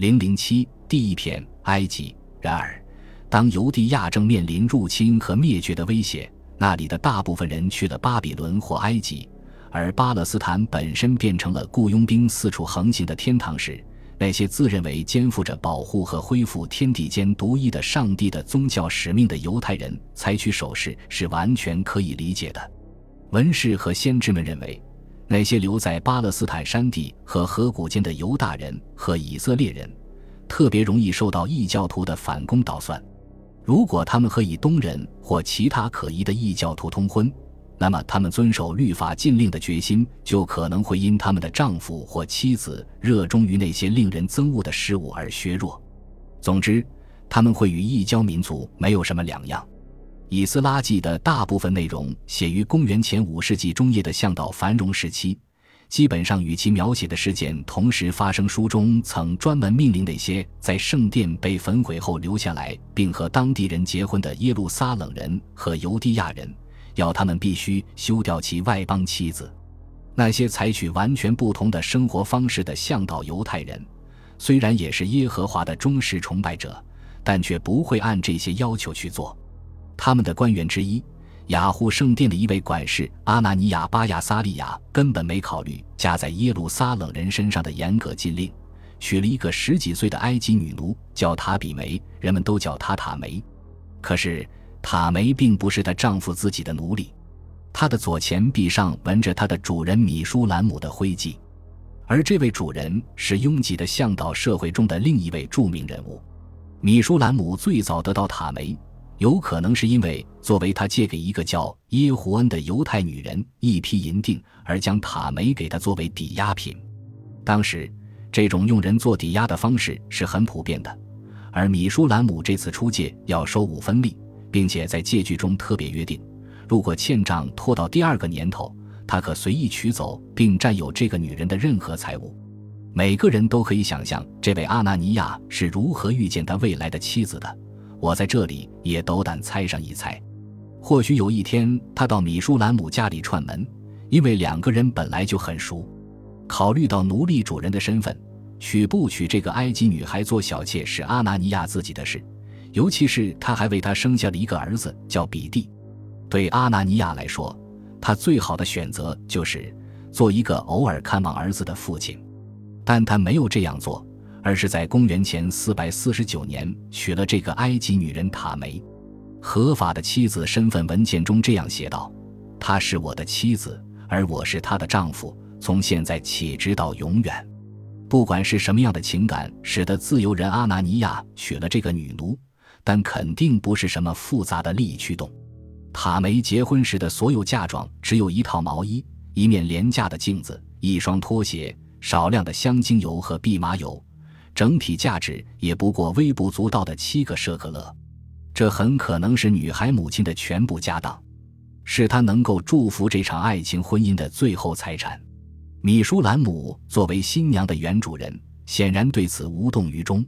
零零七第一篇埃及。然而，当犹地亚正面临入侵和灭绝的威胁，那里的大部分人去了巴比伦或埃及，而巴勒斯坦本身变成了雇佣兵四处横行的天堂时，那些自认为肩负着保护和恢复天地间独一的上帝的宗教使命的犹太人采取手势是完全可以理解的。文士和先知们认为。那些留在巴勒斯坦山地和河谷间的犹大人和以色列人，特别容易受到异教徒的反攻捣蒜。如果他们和以东人或其他可疑的异教徒通婚，那么他们遵守律法禁令的决心就可能会因他们的丈夫或妻子热衷于那些令人憎恶的事物而削弱。总之，他们会与异教民族没有什么两样。《以斯拉记》的大部分内容写于公元前五世纪中叶的向导繁荣时期，基本上与其描写的事件同时发生。书中曾专门命令那些在圣殿被焚毁后留下来并和当地人结婚的耶路撒冷人和犹地亚人，要他们必须休掉其外邦妻子。那些采取完全不同的生活方式的向导犹太人，虽然也是耶和华的忠实崇拜者，但却不会按这些要求去做。他们的官员之一，雅护圣殿的一位管事阿纳尼亚巴亚撒利亚根本没考虑加在耶路撒冷人身上的严格禁令，娶了一个十几岁的埃及女奴，叫塔比梅，人们都叫她塔梅。可是塔梅并不是她丈夫自己的奴隶，她的左前臂上纹着她的主人米舒兰姆的徽记，而这位主人是拥挤的向导社会中的另一位著名人物。米舒兰姆最早得到塔梅。有可能是因为作为他借给一个叫耶胡恩的犹太女人一批银锭，而将塔梅给他作为抵押品。当时，这种用人做抵押的方式是很普遍的。而米舒兰姆这次出借要收五分利，并且在借据中特别约定，如果欠账拖到第二个年头，他可随意取走并占有这个女人的任何财物。每个人都可以想象这位阿纳尼亚是如何遇见他未来的妻子的。我在这里也斗胆猜上一猜，或许有一天他到米舒兰姆家里串门，因为两个人本来就很熟。考虑到奴隶主人的身份，娶不娶这个埃及女孩做小妾是阿纳尼亚自己的事，尤其是他还为她生下了一个儿子叫比蒂。对阿纳尼亚来说，他最好的选择就是做一个偶尔看望儿子的父亲，但他没有这样做。而是在公元前四百四十九年娶了这个埃及女人塔梅，合法的妻子身份文件中这样写道：“她是我的妻子，而我是她的丈夫，从现在起直到永远。”不管是什么样的情感使得自由人阿拿尼亚娶了这个女奴，但肯定不是什么复杂的利益驱动。塔梅结婚时的所有嫁妆只有一套毛衣、一面廉价的镜子、一双拖鞋、少量的香精油和蓖麻油。整体价值也不过微不足道的七个舍克勒，这很可能是女孩母亲的全部家当，是她能够祝福这场爱情婚姻的最后财产。米舒兰姆作为新娘的原主人，显然对此无动于衷。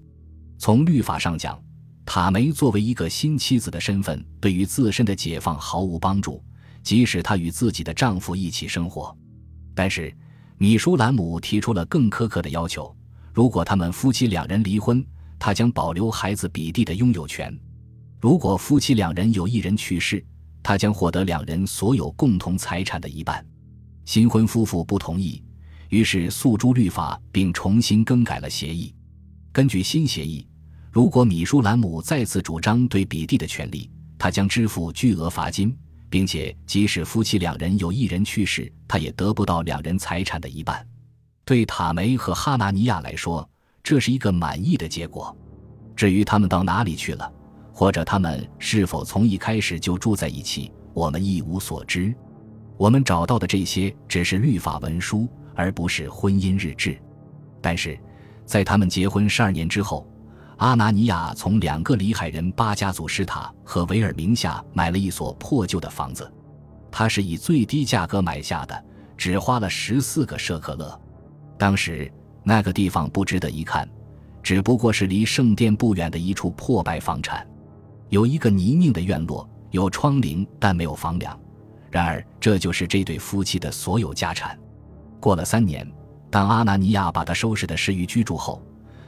从律法上讲，塔梅作为一个新妻子的身份，对于自身的解放毫无帮助，即使她与自己的丈夫一起生活。但是，米舒兰姆提出了更苛刻的要求。如果他们夫妻两人离婚，他将保留孩子比蒂的拥有权；如果夫妻两人有一人去世，他将获得两人所有共同财产的一半。新婚夫妇不同意，于是诉诸律法，并重新更改了协议。根据新协议，如果米舒兰姆再次主张对比蒂的权利，他将支付巨额罚金，并且即使夫妻两人有一人去世，他也得不到两人财产的一半。对塔梅和哈纳尼亚来说，这是一个满意的结果。至于他们到哪里去了，或者他们是否从一开始就住在一起，我们一无所知。我们找到的这些只是律法文书，而不是婚姻日志。但是，在他们结婚十二年之后，阿纳尼亚从两个里海人巴家族施塔和维尔名下买了一所破旧的房子，他是以最低价格买下的，只花了十四个舍克勒。当时那个地方不值得一看，只不过是离圣殿不远的一处破败房产，有一个泥泞的院落，有窗棂，但没有房梁。然而，这就是这对夫妻的所有家产。过了三年，当阿纳尼亚把他收拾的适于居住后，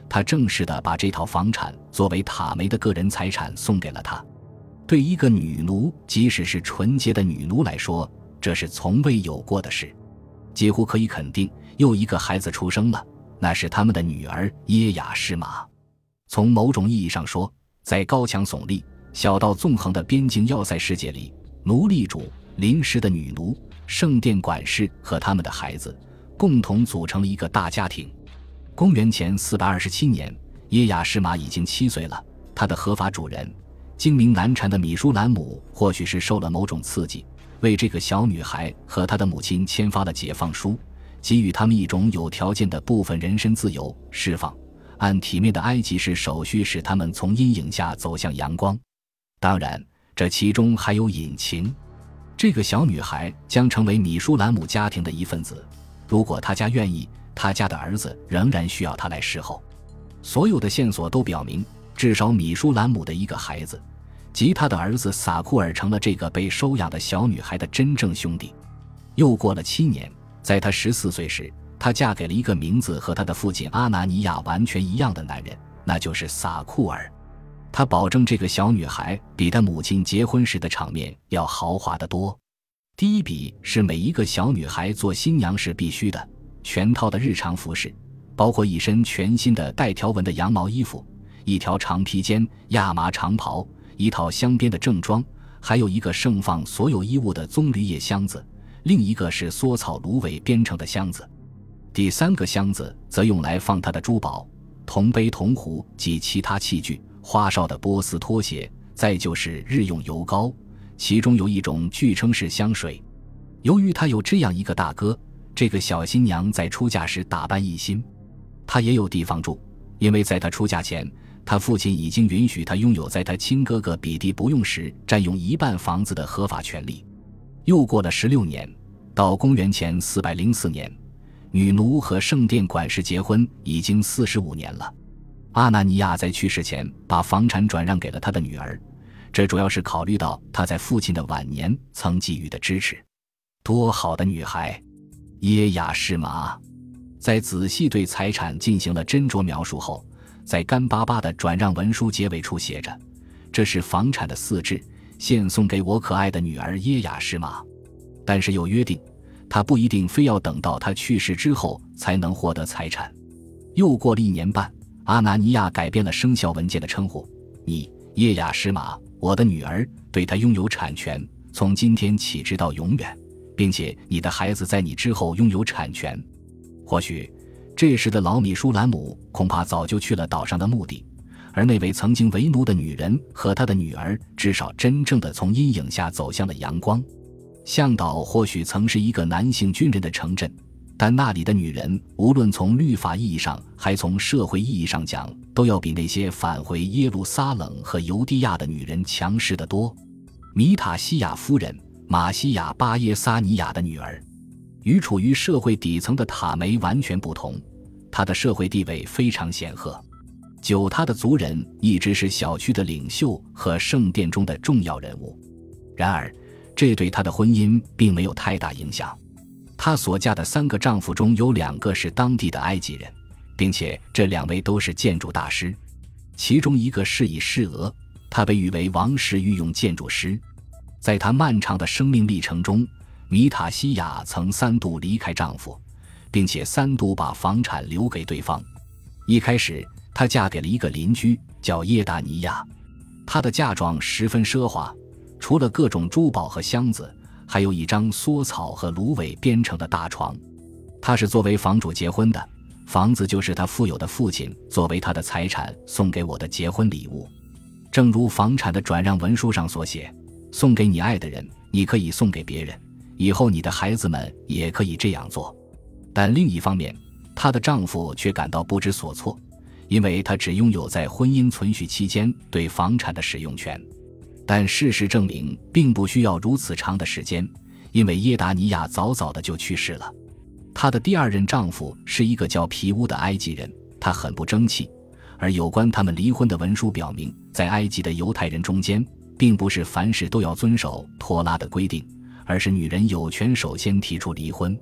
他正式的把这套房产作为塔梅的个人财产送给了他。对一个女奴，即使是纯洁的女奴来说，这是从未有过的事。几乎可以肯定，又一个孩子出生了，那是他们的女儿耶雅施玛。从某种意义上说，在高墙耸立、小道纵横的边境要塞世界里，奴隶主、临时的女奴、圣殿管事和他们的孩子，共同组成了一个大家庭。公元前四百二十七年，耶雅施玛已经七岁了，她的合法主人。精明难缠的米舒兰姆或许是受了某种刺激，为这个小女孩和她的母亲签发了解放书，给予他们一种有条件的部分人身自由释放，按体面的埃及式手续使他们从阴影下走向阳光。当然，这其中还有隐情。这个小女孩将成为米舒兰姆家庭的一份子，如果他家愿意，他家的儿子仍然需要她来侍候。所有的线索都表明。至少米舒兰姆的一个孩子，即他的儿子撒库尔成了这个被收养的小女孩的真正兄弟。又过了七年，在她十四岁时，她嫁给了一个名字和她的父亲阿拿尼亚完全一样的男人，那就是撒库尔。他保证这个小女孩比她母亲结婚时的场面要豪华得多。第一笔是每一个小女孩做新娘时必须的全套的日常服饰，包括一身全新的带条纹的羊毛衣服。一条长披肩、亚麻长袍，一套镶边的正装，还有一个盛放所有衣物的棕榈叶箱子，另一个是梭草芦苇编成的箱子。第三个箱子则用来放他的珠宝、铜杯、铜壶及其他器具、花哨的波斯拖鞋，再就是日用油膏，其中有一种据称是香水。由于他有这样一个大哥，这个小新娘在出嫁时打扮一新。她也有地方住，因为在她出嫁前。他父亲已经允许他拥有在他亲哥哥比蒂不用时占用一半房子的合法权利。又过了十六年，到公元前四百零四年，女奴和圣殿管事结婚已经四十五年了。阿纳尼亚在去世前把房产转让给了他的女儿，这主要是考虑到他在父亲的晚年曾给予的支持。多好的女孩，耶雅诗玛！在仔细对财产进行了斟酌描述后。在干巴巴的转让文书结尾处写着：“这是房产的四至，献送给我可爱的女儿耶雅什玛。但是有约定，她不一定非要等到她去世之后才能获得财产。”又过了一年半，阿拿尼亚改变了生效文件的称呼：“你耶雅什玛，我的女儿，对她拥有产权，从今天起直到永远，并且你的孩子在你之后拥有产权。或许。”这时的老米舒兰姆恐怕早就去了岛上的墓地，而那位曾经为奴的女人和她的女儿，至少真正的从阴影下走向了阳光。向导或许曾是一个男性军人的城镇，但那里的女人，无论从律法意义上，还从社会意义上讲，都要比那些返回耶路撒冷和犹地亚的女人强势得多。米塔西亚夫人，马西亚巴耶撒尼亚的女儿。与处于社会底层的塔梅完全不同，她的社会地位非常显赫，九他的族人一直是小区的领袖和圣殿中的重要人物。然而，这对他的婚姻并没有太大影响。他所嫁的三个丈夫中有两个是当地的埃及人，并且这两位都是建筑大师，其中一个是以示俄，他被誉为王室御用建筑师。在他漫长的生命历程中。米塔西亚曾三度离开丈夫，并且三度把房产留给对方。一开始，她嫁给了一个邻居，叫叶达尼亚。她的嫁妆十分奢华，除了各种珠宝和箱子，还有一张梭草和芦苇编成的大床。她是作为房主结婚的，房子就是她富有的父亲作为她的财产送给我的结婚礼物。正如房产的转让文书上所写：“送给你爱的人，你可以送给别人。”以后你的孩子们也可以这样做，但另一方面，她的丈夫却感到不知所措，因为他只拥有在婚姻存续期间对房产的使用权。但事实证明，并不需要如此长的时间，因为耶达尼亚早早的就去世了。她的第二任丈夫是一个叫皮乌的埃及人，他很不争气。而有关他们离婚的文书表明，在埃及的犹太人中间，并不是凡事都要遵守托拉的规定。而是女人有权首先提出离婚，《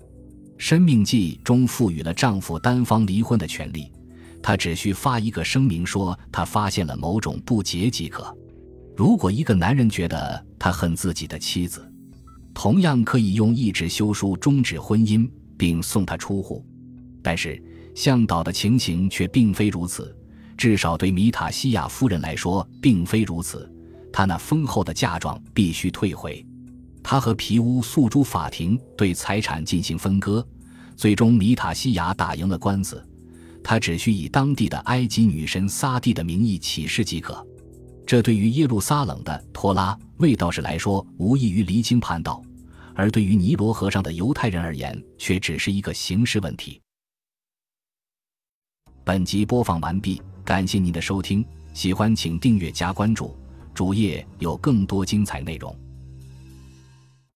生命记》中赋予了丈夫单方离婚的权利，他只需发一个声明说他发现了某种不洁即可。如果一个男人觉得他恨自己的妻子，同样可以用一纸休书终止婚姻，并送他出户。但是向导的情形却并非如此，至少对米塔西亚夫人来说并非如此。她那丰厚的嫁妆必须退回。他和皮乌诉诸法庭，对财产进行分割。最终，米塔西亚打赢了官司。他只需以当地的埃及女神撒蒂的名义起誓即可。这对于耶路撒冷的托拉卫道士来说，无异于离经叛道；而对于尼罗河上的犹太人而言，却只是一个形式问题。本集播放完毕，感谢您的收听，喜欢请订阅加关注，主页有更多精彩内容。